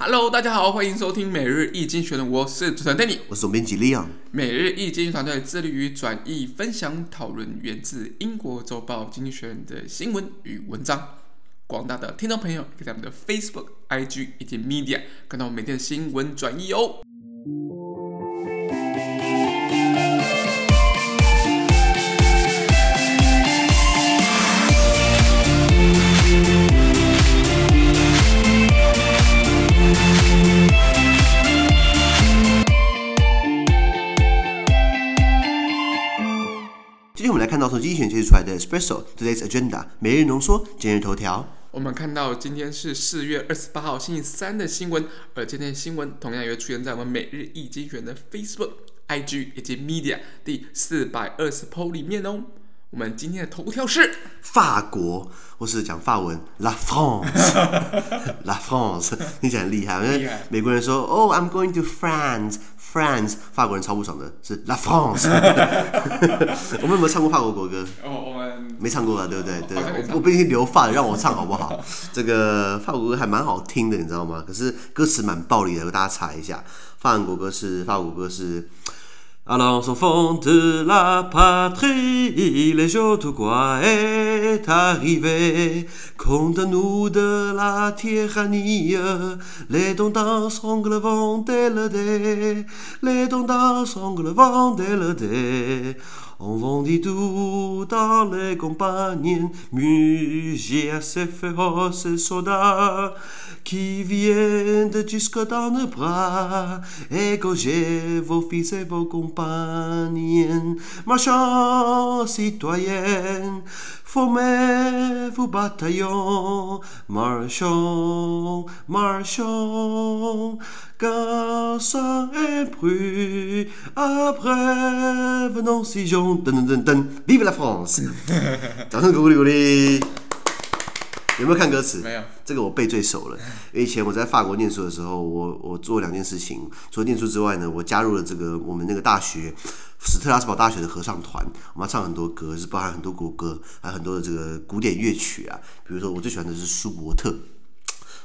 Hello，大家好，欢迎收听每日易经济学人，我是主持人 Danny，我是总编辑 Leon。每日易经济团队致力于转译、分享、讨论源自英国周报《经济学人》的新闻与文章。广大的听众朋友可以在我们的 Facebook、IG 以及 Media 看到我们每天的新闻转译哦。从经济学人截取出来的 Espresso Today's Agenda 每日浓缩今日头条。我们看到今天是四月二十八号星期三的新闻，而今天的新闻同样也会出现在我们每日易精选的 Facebook、IG 以及 Media 第四百二十 po 里面哦。我们今天的头条是法国，或是讲法文 La France，La France，听起来很厉害。因为美国人说，Oh, I'm going to France，France，法国人超不爽的，是 La France。我们有没有唱过法国国歌？哦，我们没唱过啊，对不对？对，我我毕竟留发的，让我唱好不好？这个法国国歌还蛮好听的，你知道吗？可是歌词蛮暴力的，给大家查一下。法国国歌是法国国歌是。Allons enfants de la patrie, le jour de gloire est arrivé. Conte-nous de la tyrannie, les dons d'un sangle vont élever, les dons d'un sangle vont élever. On vendit tout dans les campagnes, à ces féroces soldats qui viennent jusque dans nos bras, égorger vos fils et vos compagnes. Marchons, citoyens, formez vos bataillons, marchons, marchons, car et bruit, après venons si vive la France！有没有看歌词？没有，这个我背最熟了。因为以前我在法国念书的时候，我我做两件事情，除了念书之外呢，我加入了这个我们那个大学史特拉斯堡大学的合唱团，我们要唱很多歌，是包含很多国歌，还有很多的这个古典乐曲啊。比如说我最喜欢的是舒伯特，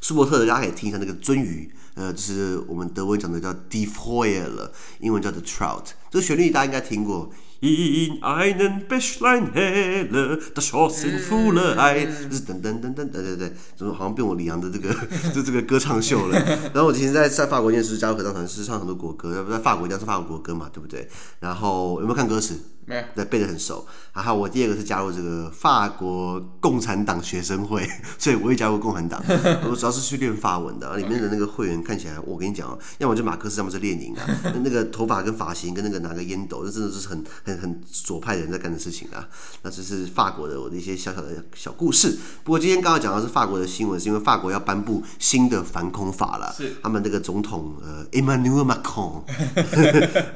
舒伯特的大家可以听一下那个鳟鱼，呃，就是我们德文讲的叫 Die Forelle，英文叫 The Trout，这个旋律大家应该听过。In einem Bächlein helle, das Schoss in voller Eile，就是噔噔噔噔，对对对，怎么好像变我李阳的这个就 这个歌唱秀了。然后我之前在在法国念书，加入合唱团，是唱很多国歌，要不在法国一定要唱法国国歌嘛，对不对？然后有没有看歌词？没有，对，背得很熟。然后我第二个是加入这个法国共产党学生会，所以我也加入共产党。我主要是去练法文的，里面的那个会员看起来，我跟你讲哦，要么就马克思，要么就列宁啊。那个头发跟发型跟那个拿个烟斗，那真的是很很很左派的人在干的事情啊。那这是法国的我的一些小小的小故事。不过今天刚刚讲的是法国的新闻，是因为法国要颁布新的反恐法了。是他们那个总统呃，Emmanuel Macron，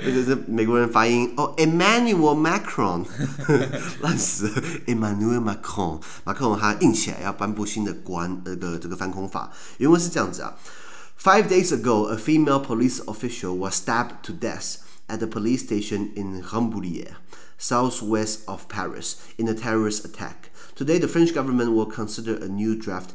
就 是美国人发音哦，Emmanuel。Macron 烂死了，Emmanuel Macron，马克龙他硬起来要颁布新的国安那个这个反恐法，原文是这样子啊：Five days ago, a female police official was stabbed to death at the police station in Rambouillet, southwest of Paris, in a terrorist attack. Today, the French government will consider a new draft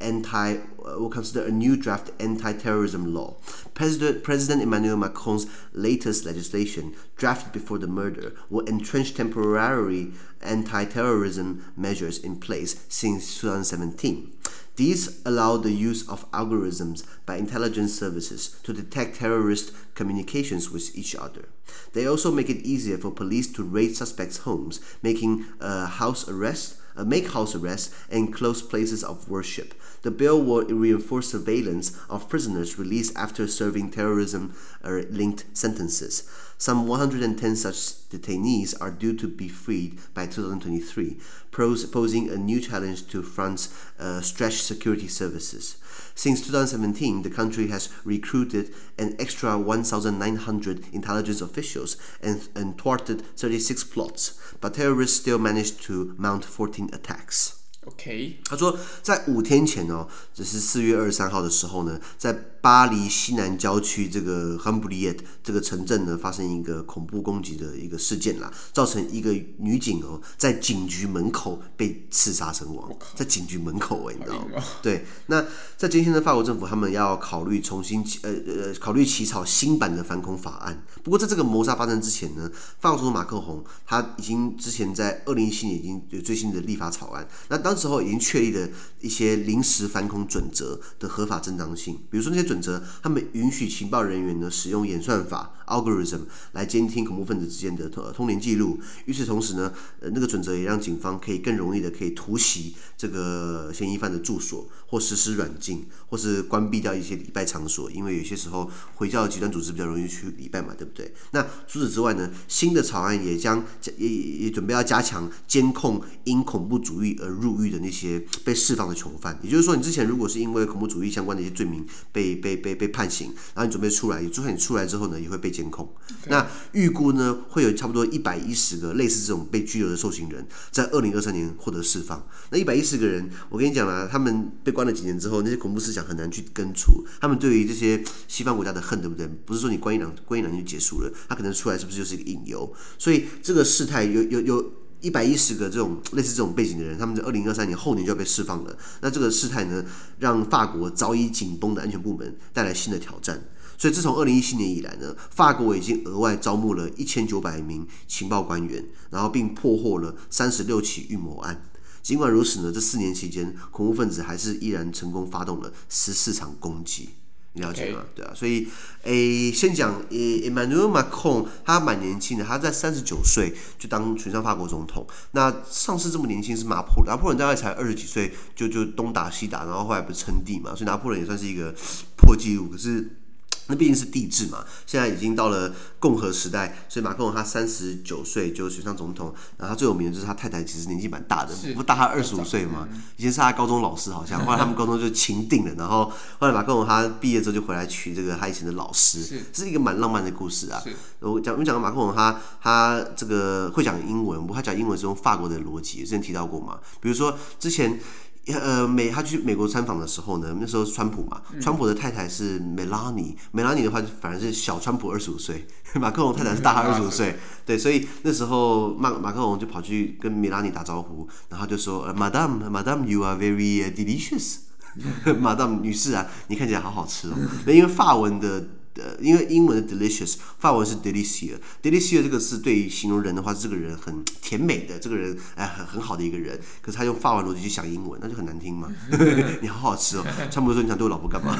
anti will consider a new draft anti-terrorism law. President President Emmanuel Macron's latest legislation, drafted before the murder, will entrench temporary anti-terrorism measures in place since 2017. These allow the use of algorithms by intelligence services to detect terrorist communications with each other. They also make it easier for police to raid suspects' homes, making a house arrest uh, make house arrests and close places of worship. The bill will reinforce surveillance of prisoners released after serving terrorism linked sentences. Some 110 such detainees are due to be freed by 2023, posing a new challenge to France's uh, stretched security services. Since 2017, the country has recruited an extra 1,900 intelligence officials and, and thwarted 36 plots, but terrorists still managed to mount 14 attacks. OK，他说在五天前哦，这是四月二十三号的时候呢，在巴黎西南郊区这个汉布里耶这个城镇呢，发生一个恐怖攻击的一个事件啦，造成一个女警哦在警局门口被刺杀身亡，在警局门口哎，你知道吗？对，那在今天的法国政府，他们要考虑重新呃呃考虑起草新版的反恐法案。不过在这个谋杀发生之前呢，法国总统马克宏他已经之前在二零一七年已经有最新的立法草案，那当时候已经确立了一些临时反恐准则的合法正当性，比如说那些准则，他们允许情报人员呢使用演算法 algorithm 来监听恐怖分子之间的通通联记录。与此同时呢，呃，那个准则也让警方可以更容易的可以突袭这个嫌疑犯的住所，或实施软禁，或是关闭掉一些礼拜场所，因为有些时候回教极端组织比较容易去礼拜嘛，对不对？那除此之外呢，新的草案也将也也准备要加强监控因恐怖主义而入狱的那些被释放的囚犯。也就是说，你之前如果是因为恐怖主义相关的一些罪名被被被被判刑，然后你准备出来，就算你出来之后呢，也会被监控。那预估呢，会有差不多一百一十个类似这种被拘留的受刑人，在二零二三年获得释放。那一百一十个人，我跟你讲了，他们被关了几年之后，那些恐怖思想很难去根除。他们对于这些西方国家的恨，对不对？不是说你关一两关一两年就结束了，他可能出来是不是就是一个引诱？所以这个事态有有有一百一十个这种类似这种背景的人，他们在二零二三年后年就要被释放了。那这个事态呢，让法国早已紧绷的安全部门带来新的挑战。所以自从二零一七年以来呢，法国已经额外招募了一千九百名情报官员，然后并破获了三十六起预谋案。尽管如此呢，这四年期间，恐怖分子还是依然成功发动了十四场攻击。你了解吗.对啊，所以诶，先讲诶，Emmanuel Macron，他蛮年轻的，他在三十九岁就当选上法国总统。那上次这么年轻是拿破仑，拿破仑大概才二十几岁就就东打西打，然后后来不是称帝嘛，所以拿破仑也算是一个破纪录。可是。那毕竟是帝制嘛，现在已经到了共和时代，所以马克龙他三十九岁就选上总统，然后他最有名的就是他太太其实年纪蛮大的，不大他二十五岁嘛，以前是他高中老师好像，后来他们高中就情定了，然后后来马克龙他毕业之后就回来娶这个他以前的老师，是，是一个蛮浪漫的故事啊。我讲我们讲到马克龙他他这个会讲英文，不过他讲英文是用法国的逻辑，之前提到过嘛，比如说之前。呃，美他去美国参访的时候呢，那时候是川普嘛，川普的太太是梅拉尼，梅拉尼的话反而是小川普二十五岁，马克龙太太是大他二十五岁，对，所以那时候马马克龙就跑去跟梅拉尼打招呼，然后就说，Madame，Madame，you are very delicious，Madame 女士啊，你看起来好好吃哦，因为法文的。呃，因为英文的 delicious，法文是 delicious，delicious 这个是对于形容人的话，是这个人很甜美的，这个人哎很很好的一个人。可是他用法文逻辑去想英文，那就很难听嘛。你好好吃哦，差不多说你想对我老婆干嘛？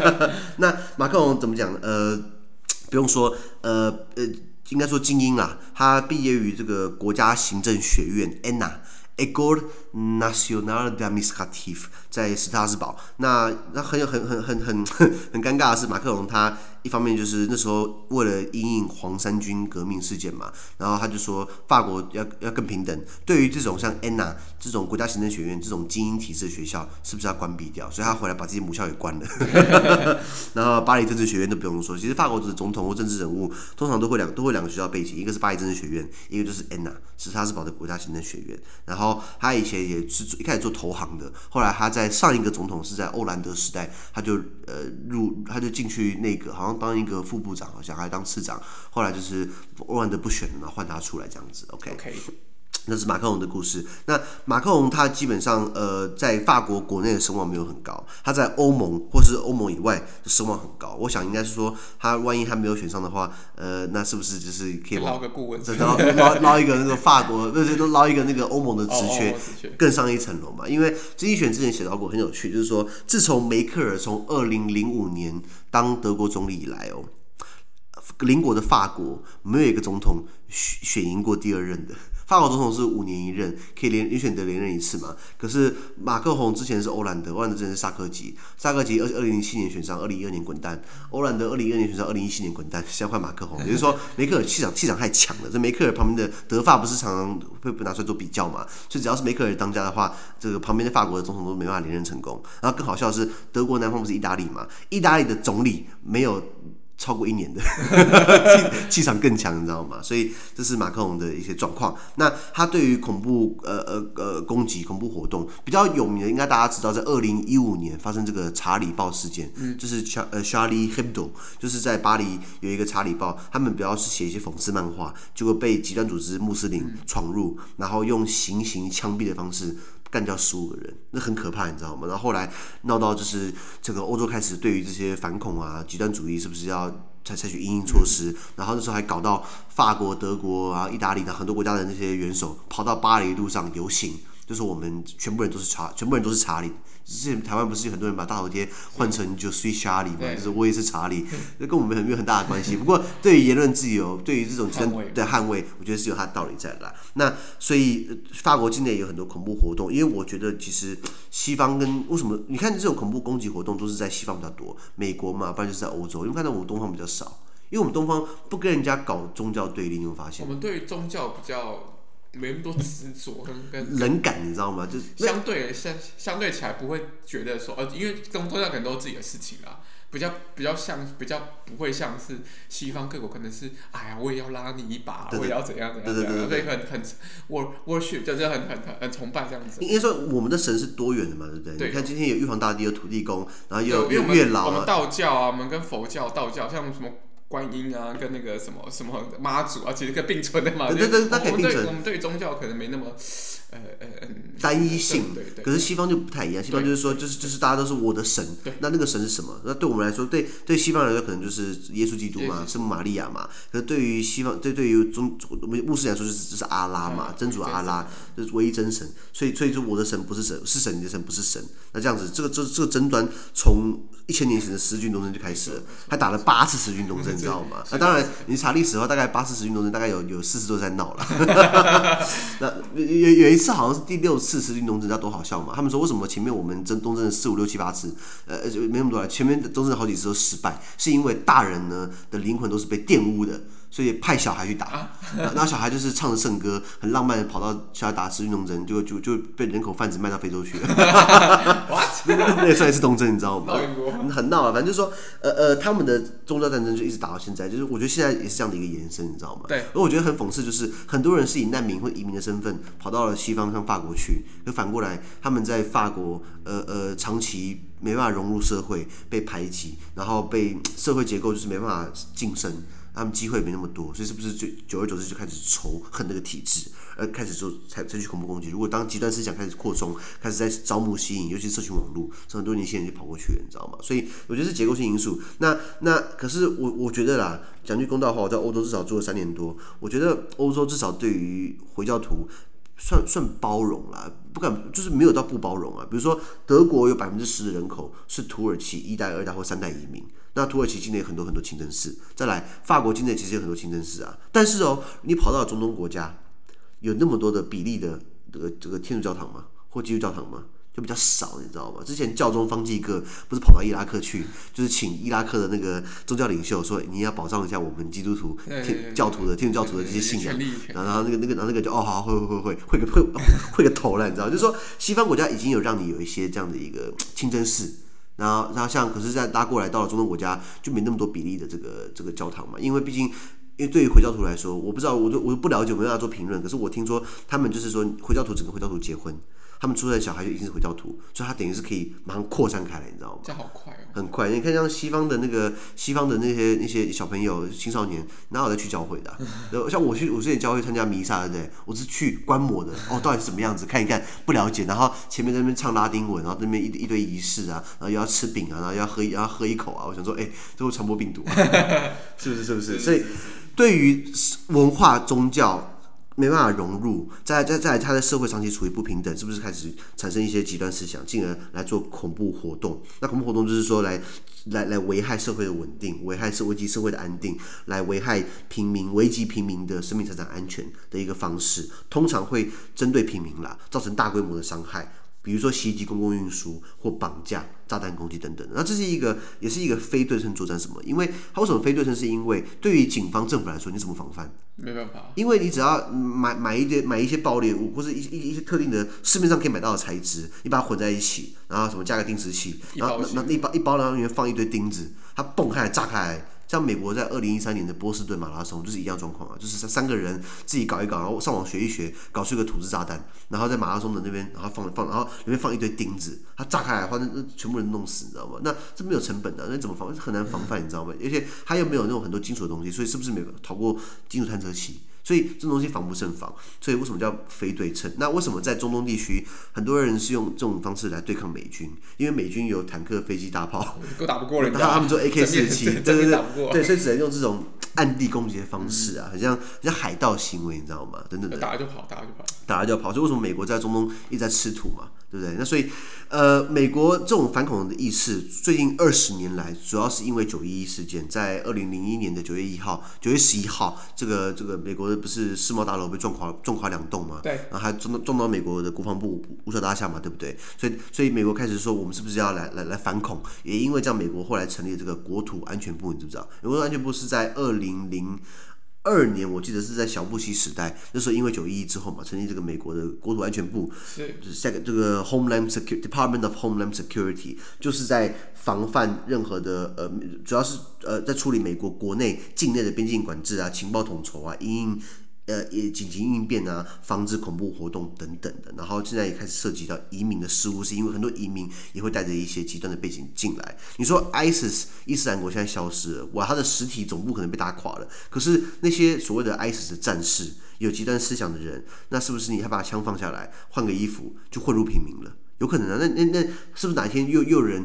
那马克龙怎么讲？呃，不用说，呃呃，应该说精英啊，他毕业于这个国家行政学院 ENA，École Nationale d'Administratif 在斯特拉斯堡。那那很有很很很很很尴尬的是，马克龙他。一方面就是那时候为了因应黄衫军革命事件嘛，然后他就说法国要要更平等。对于这种像 ENA 这种国家行政学院这种精英体制的学校，是不是要关闭掉？所以他回来把自己母校给关了。然后巴黎政治学院都不用说，其实法国的总统或政治人物通常都会两都会两个学校背景，一个是巴黎政治学院，一个就是 ENA 斯特拉斯堡的国家行政学院。然后他以前也是一开始做投行的，后来他在在上一个总统是在欧兰德时代，他就呃入他就进去那个好像。当一个副部长，好像还当次长，后来就是欧兰德不选了嘛，换他出来这样子。OK，, 那是马克龙的故事。那马克龙他基本上呃，在法国国内的声望没有很高，他在欧盟或是欧盟以外的声望很高。我想应该是说，他万一他没有选上的话，呃，那是不是就是可以捞个顾问，捞捞捞一个那个法国，那些都捞一个那个欧盟的职缺，更上一层楼嘛？因为这一选之前写到过，很有趣，就是说自从梅克尔从二零零五年。当德国总理以来哦，邻国的法国没有一个总统选选赢过第二任的。法国总统是五年一任，可以连连选择连任一次嘛？可是马克宏之前是欧兰德，欧兰德之前是萨科吉，萨科吉二二零零七年选上，二零一二年滚蛋。欧兰德二零一二年选上，二零一七年滚蛋。现在换马克宏，也就是说梅克尔气场气场太强了。这梅克尔旁边的德法不是常常会被拿出来做比较嘛？所以只要是梅克尔当家的话，这个旁边的法国的总统都没办法连任成功。然后更好笑的是，德国南方不是意大利嘛？意大利的总理没有。超过一年的，气场更强，你知道吗？所以这是马克龙的一些状况。那他对于恐怖呃呃呃攻击、恐怖活动比较有名的，应该大家知道，在二零一五年发生这个查理报事件，嗯，就是呃 Charlie Hebdo，就是在巴黎有一个查理报，他们主要是写一些讽刺漫画，结果被极端组织穆斯林闯入，然后用行刑枪毙的方式。干掉十五个人，那很可怕，你知道吗？然后后来闹到就是整个欧洲开始对于这些反恐啊、极端主义是不是要采采取应应措施？然后那时候还搞到法国、德国啊、意大利的很多国家的那些元首跑到巴黎路上游行，就是我们全部人都是查，全部人都是查理。之前台湾不是有很多人把大头贴换成就 Sweet Charlie 嘛，就是我也是查理，那跟我们没有很大的关系。不过对于言论自由，对于这种真的捍卫，我觉得是有它的道理在的啦。那所以法国境内有很多恐怖活动，因为我觉得其实西方跟为什么你看这种恐怖攻击活动都是在西方比较多，美国嘛，不然就是在欧洲，因为看到我们东方比较少，因为我们东方不跟人家搞宗教对立，你有发现？我们对于宗教比较。没那么多执着跟跟冷感，你知道吗？就是相对相相对起来不会觉得说，呃，因为宗教可能都是自己的事情啦，比较比较像比较不会像是西方各国可能是，哎呀，我也要拉你一把，我也要怎样怎样怎样，所以很很 worship 就是很很很崇拜这样子。应该说我们的神是多元的嘛，对不对？对。你看今天有玉皇大帝，有土地公，然后又有月老啊。我们道教啊，我们跟佛教、道教像什么。观音啊，跟那个什么什么妈祖啊，其实可以并存的嘛。对对对，那可以并存。我们对宗教可能没那么呃呃单一性。对对。可是西方就不太一样，西方就是说，就是就是大家都是我的神。对。那那个神是什么？那对我们来说，对对西方人来说，可能就是耶稣基督嘛，圣母玛利亚嘛。可是对于西方，对对于宗穆斯林来说，就是就是阿拉嘛，真主阿拉，就是唯一真神。所以所以说，我的神不是神，是神，你的神不是神。那这样子，这个这这个争端从一千年前的十字军东征就开始了，还打了八次十字军东征。你知道吗？那当然，你查历史的话，大概八四十字军东征，大概有有四次都在闹了。那有有一次好像是第六次十字军东征，知道多好笑吗？他们说为什么前面我们争东征了四五六七八次，呃，没那么多了，前面东征好几次都失败，是因为大人呢的灵魂都是被玷污的。所以派小孩去打，啊、然后小孩就是唱着圣歌，很浪漫的跑到小孩打十运动针，就就就被人口贩子卖到非洲去了。那也算一次东征，你知道吗？很闹啊，反正就是说，呃呃，他们的宗教战争就一直打到现在，就是我觉得现在也是这样的一个延伸，你知道吗？对。而我觉得很讽刺，就是很多人是以难民或移民的身份跑到了西方，像法国去，可反过来他们在法国，呃呃，长期没办法融入社会，被排挤，然后被社会结构就是没办法晋升。他们机会没那么多，所以是不是就久而久之就开始仇恨那个体制，而开始做采采取恐怖攻击？如果当极端思想开始扩充，开始在招募吸引，尤其社群网络，很多年轻人就跑过去了，你知道吗？所以我觉得是结构性因素。那那可是我我觉得啦，讲句公道话，我在欧洲至少做了三年多，我觉得欧洲至少对于回教徒算算包容啦，不敢就是没有到不包容啊。比如说德国有百分之十的人口是土耳其一代、二代或三代移民。那土耳其境内有很多很多清真寺，再来法国境内其实有很多清真寺啊。但是哦，你跑到中东国家，有那么多的比例的这个这个天主教堂吗？或基督教堂吗？就比较少，你知道吗？之前教宗方济各不是跑到伊拉克去，就是请伊拉克的那个宗教领袖说，你要保障一下我们基督徒天教徒的天主教徒的这些信仰。然后那个那个然后那个就哦好会会会会会个会会个头了，你知道？就是说西方国家已经有让你有一些这样的一个清真寺。然后，然后像，可是再拉过来到了中东国家，就没那么多比例的这个这个教堂嘛。因为毕竟，因为对于回教徒来说，我不知道，我都我都不了解，我没办法做评论。可是我听说，他们就是说，回教徒只跟回教徒结婚。他们出生的小孩就一定是回教徒，所以他等于是可以马上扩散开来，你知道吗？这好快哦！很快，你看像西方的那个西方的那些那些小朋友、青少年，哪有在去教会的啊？像我去我之前教会参加弥撒，对不对？我是去观摩的，哦，到底是什么样子？看一看，不了解。然后前面在那边唱拉丁文，然后那边一一堆仪式啊，然后又要吃饼啊，然后又要喝要喝一口啊。我想说，哎，这会传播病毒啊，是 不是？是不是？所以对于文化宗教。没办法融入，在在在他的社会长期处于不平等，是不是开始产生一些极端思想，进而来做恐怖活动？那恐怖活动就是说来来来危害社会的稳定，危害社危及社会的安定，来危害平民、危及平民的生命财产安全的一个方式，通常会针对平民啦，造成大规模的伤害。比如说袭击公共运输或绑架、炸弹攻击等等，那这是一个也是一个非对称作战。什么？因为它为什么非对称？是因为对于警方、政府来说，你怎么防范？没办法。因为你只要买买一点买一些爆裂物，或者一一一些特定的市面上可以买到的材质，你把它混在一起，然后什么加个定时器，然后那那一包一包然后里面放一堆钉子，它蹦开来炸开来。像美国在二零一三年的波士顿马拉松就是一样状况啊，就是三三个人自己搞一搞，然后上网学一学，搞出一个土制炸弹，然后在马拉松的那边，然后放放，然后里面放一堆钉子，它炸开来的话，那那全部人弄死，你知道吗？那这没有成本的，那怎么防？很难防范，你知道吗？而且它又没有那种很多金属的东西，所以是不是没有逃过金属探测器？所以这东西防不胜防，所以为什么叫非对称？那为什么在中东地区很多人是用这种方式来对抗美军？因为美军有坦克、飞机、大炮，都打不过人家。他们做 AK 四十七，对对对，对，所以只能用这种暗地攻击的方式啊，很像很像海盗行为，你知道吗？等等的，打了就跑，打了就跑，打了就跑。所以为什么美国在中东一直在吃土嘛？对不对？那所以，呃，美国这种反恐的意识，最近二十年来，主要是因为九一一事件，在二零零一年的九月一号、九月十一号，这个这个美国的不是世贸大楼被撞垮，撞垮两栋嘛？对。然后还撞到撞到美国的国防部五角大厦嘛？对不对？所以，所以美国开始说，我们是不是要来来来反恐？也因为这样，美国后来成立了这个国土安全部，你知不知道？美国安全部是在二零零。二年，我记得是在小布希时代，那时候因为九一一之后嘛，成立这个美国的国土安全部，是下个这个 Homeland Security Department of Homeland Security，就是在防范任何的呃，主要是呃在处理美国国内境内的边境管制啊、情报统筹啊、因。呃，也紧急应变啊，防止恐怖活动等等的。然后现在也开始涉及到移民的事务，是因为很多移民也会带着一些极端的背景进来。你说 ISIS 伊斯兰国现在消失了，哇，它的实体总部可能被打垮了。可是那些所谓的 ISIS 的战士，有极端思想的人，那是不是你还把枪放下来，换个衣服就混入平民了？有可能啊。那那那是不是哪一天又又有人？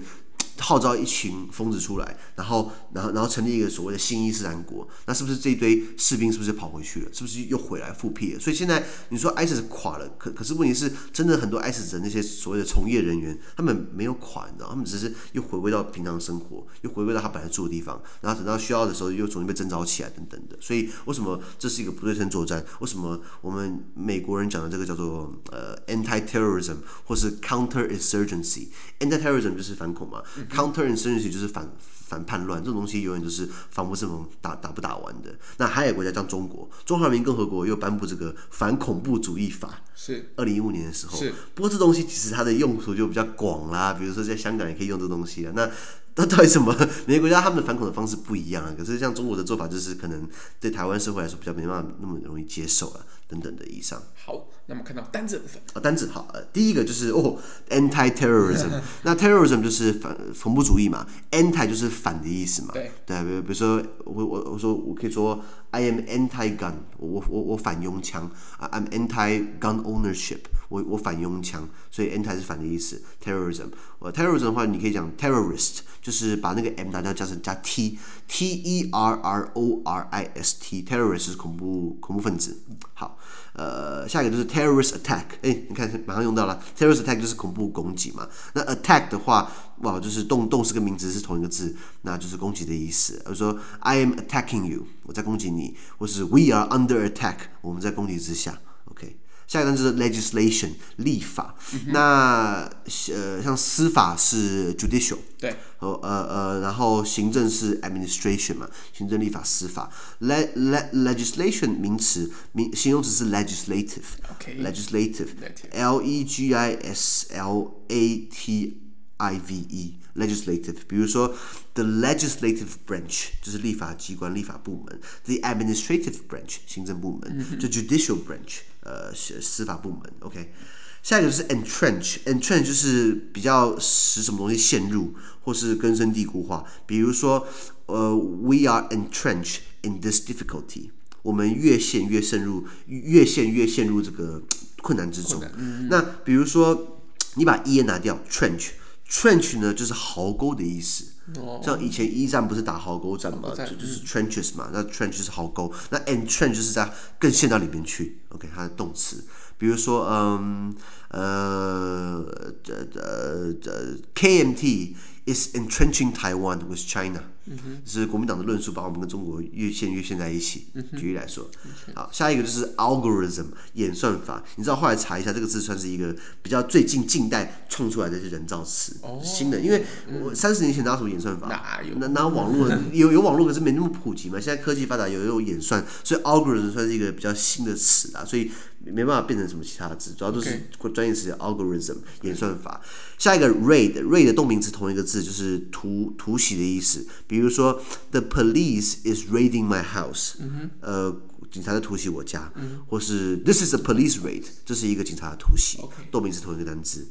号召一群疯子出来，然后，然后，然后成立一个所谓的新伊斯兰国，那是不是这一堆士兵是不是跑回去了？是不是又回来复辟了？所以现在你说 ISIS 垮了，可可是问题是，真的很多 ISIS 的那些所谓的从业人员，他们没有垮，你知道，他们只是又回归到平常生活，又回归到他本来住的地方，然后等到需要的时候又重新被征召起来，等等的。所以为什么这是一个不对称作战？为什么我们美国人讲的这个叫做呃 anti-terrorism 或是 counter-insurgency？anti-terrorism 就是反恐嘛。Counterinsurgency 就是反反叛乱，这种东西永远就是防不胜防，打打不打完的。那还有国家像中国，中华人民共和国又颁布这个反恐怖主义法，是二零一五年的时候。是，不过这东西其实它的用途就比较广啦，比如说在香港也可以用这东西啊。那那到底什么？每个国家他们的反恐的方式不一样啊。可是像中国的做法，就是可能对台湾社会来说比较没办法那么容易接受啊，等等的以上。好，那么看到单字部分。啊，单字好，呃，第一个就是哦，anti-terrorism，那 terrorism 就是反恐怖主义嘛，anti 就是反的意思嘛。对。对，比如比如说我我我说我可以说 I am anti-gun，我我我反拥枪。啊，I'm anti-gun ownership，我我反拥枪，所以 anti 是反的意思，terrorism，呃，terrorism 的话你可以讲 terrorist。就是把那个 m 拿掉，加成加 t，t e r r o r i s t，terrorist 是恐怖恐怖分子。好，呃，下一个就是 terrorist attack，哎，你看马上用到了，terrorist attack 就是恐怖攻击嘛。那 attack 的话，哇，就是动动词跟名词是同一个字，那就是攻击的意思。比如说 I am attacking you，我在攻击你，或是 We are under attack，我们在攻击之下。OK。下一个单词是 legislation，立法。嗯、那呃，像司法是 judicial，对，呃呃，然后行政是 administration 嘛，行政、立法、司法。le le legislation 名词，名形容词是 legislative，legislative，l、okay. e g i s l a t i v e，legislative。比如说 the legislative branch 就是立法机关、立法部门，the administrative branch 行政部门，嗯、就 judicial branch。 呃，司法部门，OK，下一个就是 entrench，entrench 就是比较使什么东西陷入或是根深蒂固化，比如说，呃，we are entrenched in this difficulty，我们越陷越深入，越陷越陷入这个困难之中。嗯、那比如说，你把 e 拿掉，trench，trench 呢就是壕沟的意思。哦、像以前一战不是打壕沟战嘛，就就是 trenches 嘛，那 trench 是壕沟，那 entrench 就是在更陷到里面去。OK，它的动词，比如说，嗯，呃，呃，呃，KMT is entrenching Taiwan with China。是国民党的论述，把我们跟中国越陷越陷在一起。嗯、举例来说，好，下一个就是 algorithm 演算法。你知道后来查一下，这个字算是一个比较最近近代创出来的一些人造词，哦、新的。因为我三十年前哪有什么演算法？哪有？哪哪网络有有网络，可是没那么普及嘛。现在科技发达，有有演算，所以 algorithm 算是一个比较新的词啊，所以没办法变成什么其他的字，主要都是专业词叫 algorithm 演算法。下一个 raid raid 的动名词同一个字，就是突突袭的意思。比如说，The police is raiding my house，、嗯、呃，警察在突袭我家，嗯、或是 This is a police raid，这是一个警察的突袭，动名词同一个单字。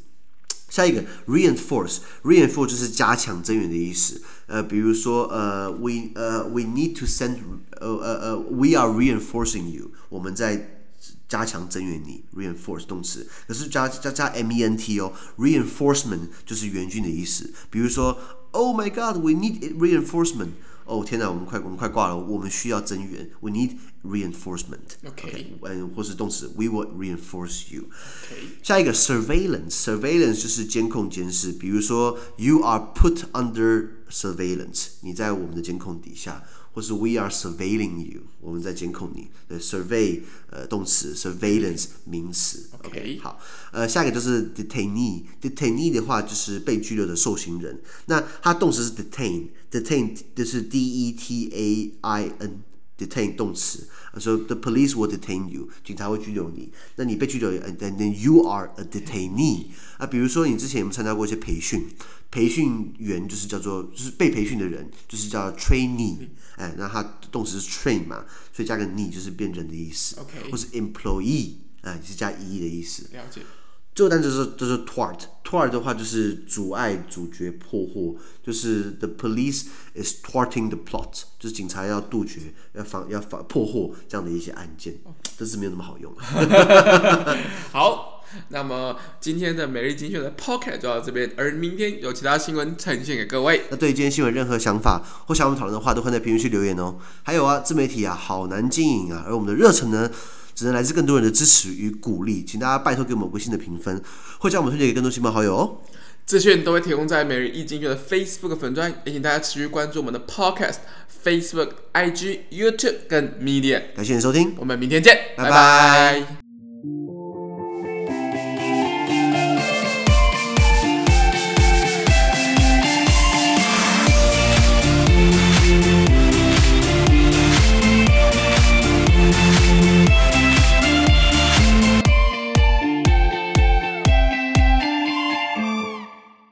下一个 reinforce，reinforce 就是加强增援的意思。呃，比如说，呃，we 呃、uh, we need to send，呃呃呃，we are reinforcing you，我们在加强增援你。reinforce 动词，可是加加加 m e n t 哦，reinforcement 就是援军的意思。比如说 ，Oh my God，we need reinforcement。哦天哪，我们快我们快挂了，我们需要增援。We need reinforcement. OK，嗯、okay，或是动词，We will reinforce you. OK，下一个 surveillance，surveillance 就是监控监视。比如说，You are put under surveillance，你在我们的监控底下。 或是 We are surveilling you，我们在监控你。对，survey 呃动词，surveillance 名词。OK，, okay 好，呃下一个就是 detainee，detainee 的话就是被拘留的受刑人。那它动词是 detain，detain 就是 D E T A I N，detain 动词。说、so、the police will detain you，警察会拘留你。那你被拘留，and then you are a detainee。啊，比如说你之前有没有参加过一些培训？培训员就是叫做，就是被培训的人，就是叫 trainee，哎，那它动词是 train 嘛，所以加个 nie 就是变人的意思。OK，或是 employee，哎，是加 e 的意思。了解。最后单词就是就是 thwart，thwart 的话就是阻碍、主角、破获，就是 the police is thwarting the plot，就是警察要杜绝、要防、要防破获这样的一些案件。这是没有那么好用。好。那么今天的每日精选的 Pocket 就到这边，而明天有其他新闻呈现给各位。那对于今天新闻任何想法或想我们讨论的话，都欢迎在评论区留言哦。还有啊，自媒体啊好难经营啊，而我们的热忱呢，只能来自更多人的支持与鼓励，请大家拜托给我们五星的评分，会将我们推荐给更多亲朋好友哦。资讯都会提供在每日一精选的 Facebook 粉专，也请大家持续关注我们的 Podcast、Facebook、IG、YouTube 跟 Media。感谢你的收听，我们明天见，拜拜。拜拜。